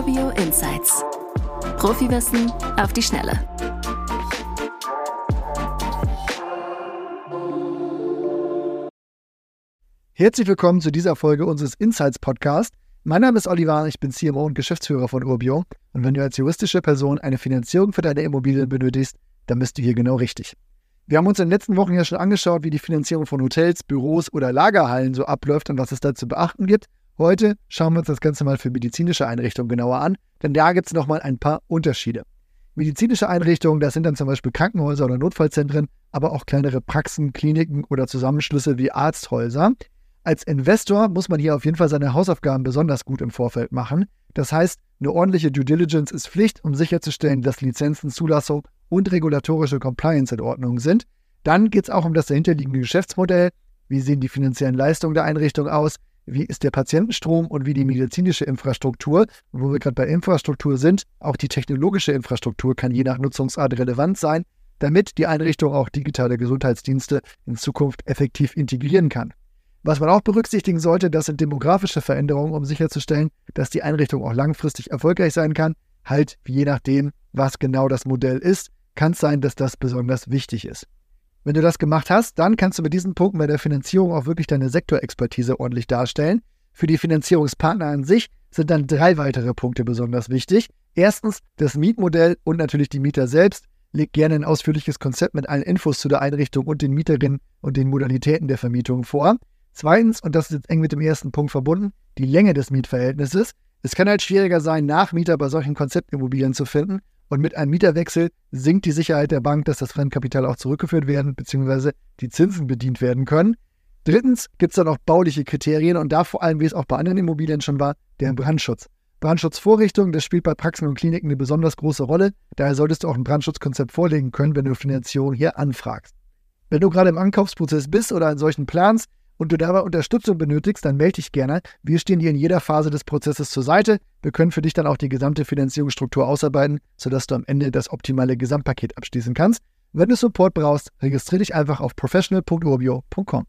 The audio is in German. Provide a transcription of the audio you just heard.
Urbio Insights. Profiwissen auf die Schnelle. Herzlich willkommen zu dieser Folge unseres Insights Podcast. Mein Name ist Oliver, ich bin CMO und Geschäftsführer von Urbio. Und wenn du als juristische Person eine Finanzierung für deine Immobilien benötigst, dann bist du hier genau richtig. Wir haben uns in den letzten Wochen ja schon angeschaut, wie die Finanzierung von Hotels, Büros oder Lagerhallen so abläuft und was es da zu beachten gibt. Heute schauen wir uns das Ganze mal für medizinische Einrichtungen genauer an, denn da gibt es nochmal ein paar Unterschiede. Medizinische Einrichtungen, das sind dann zum Beispiel Krankenhäuser oder Notfallzentren, aber auch kleinere Praxen, Kliniken oder Zusammenschlüsse wie Arzthäuser. Als Investor muss man hier auf jeden Fall seine Hausaufgaben besonders gut im Vorfeld machen. Das heißt, eine ordentliche Due Diligence ist Pflicht, um sicherzustellen, dass Lizenzen, Zulassung und regulatorische Compliance in Ordnung sind. Dann geht es auch um das dahinterliegende Geschäftsmodell. Wie sehen die finanziellen Leistungen der Einrichtung aus? Wie ist der Patientenstrom und wie die medizinische Infrastruktur. Und wo wir gerade bei Infrastruktur sind, auch die technologische Infrastruktur kann je nach Nutzungsart relevant sein, damit die Einrichtung auch digitale Gesundheitsdienste in Zukunft effektiv integrieren kann. Was man auch berücksichtigen sollte, das sind demografische Veränderungen, um sicherzustellen, dass die Einrichtung auch langfristig erfolgreich sein kann. Halt, je nachdem, was genau das Modell ist, kann es sein, dass das besonders wichtig ist. Wenn du das gemacht hast, dann kannst du mit diesen Punkten bei der Finanzierung auch wirklich deine Sektorexpertise ordentlich darstellen. Für die Finanzierungspartner an sich sind dann drei weitere Punkte besonders wichtig. Erstens das Mietmodell und natürlich die Mieter selbst. Leg gerne ein ausführliches Konzept mit allen Infos zu der Einrichtung und den Mieterinnen und den Modalitäten der Vermietung vor. Zweitens, und das ist jetzt eng mit dem ersten Punkt verbunden, die Länge des Mietverhältnisses. Es kann halt schwieriger sein, Nachmieter bei solchen Konzeptimmobilien zu finden und mit einem Mieterwechsel sinkt die Sicherheit der Bank, dass das Fremdkapital auch zurückgeführt werden bzw. die Zinsen bedient werden können. Drittens gibt es dann auch bauliche Kriterien und da vor allem, wie es auch bei anderen Immobilien schon war, der Brandschutz. Brandschutzvorrichtungen, das spielt bei Praxen und Kliniken eine besonders große Rolle. Daher solltest du auch ein Brandschutzkonzept vorlegen können, wenn du Finanzierung hier anfragst. Wenn du gerade im Ankaufsprozess bist oder einen solchen planst, und du dabei Unterstützung benötigst, dann melde dich gerne. Wir stehen dir in jeder Phase des Prozesses zur Seite. Wir können für dich dann auch die gesamte Finanzierungsstruktur ausarbeiten, sodass du am Ende das optimale Gesamtpaket abschließen kannst. Wenn du Support brauchst, registriere dich einfach auf professional.urbio.com.